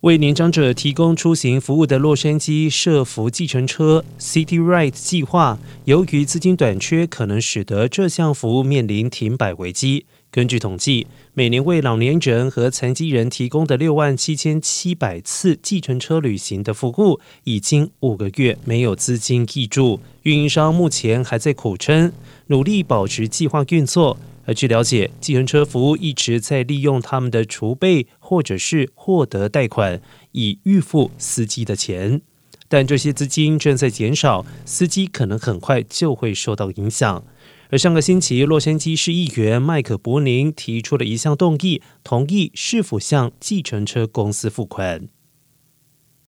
为年长者提供出行服务的洛杉矶社福计程车 City Ride 计划，由于资金短缺，可能使得这项服务面临停摆危机。根据统计，每年为老年人和残疾人提供的六万七千七百次计程车旅行的服务，已经五个月没有资金挹注，运营商目前还在苦撑，努力保持计划运作。而据了解，计程车服务一直在利用他们的储备，或者是获得贷款，以预付司机的钱。但这些资金正在减少，司机可能很快就会受到影响。而上个星期，洛杉矶市议员麦克伯宁提出了一项动议，同意是否向计程车公司付款。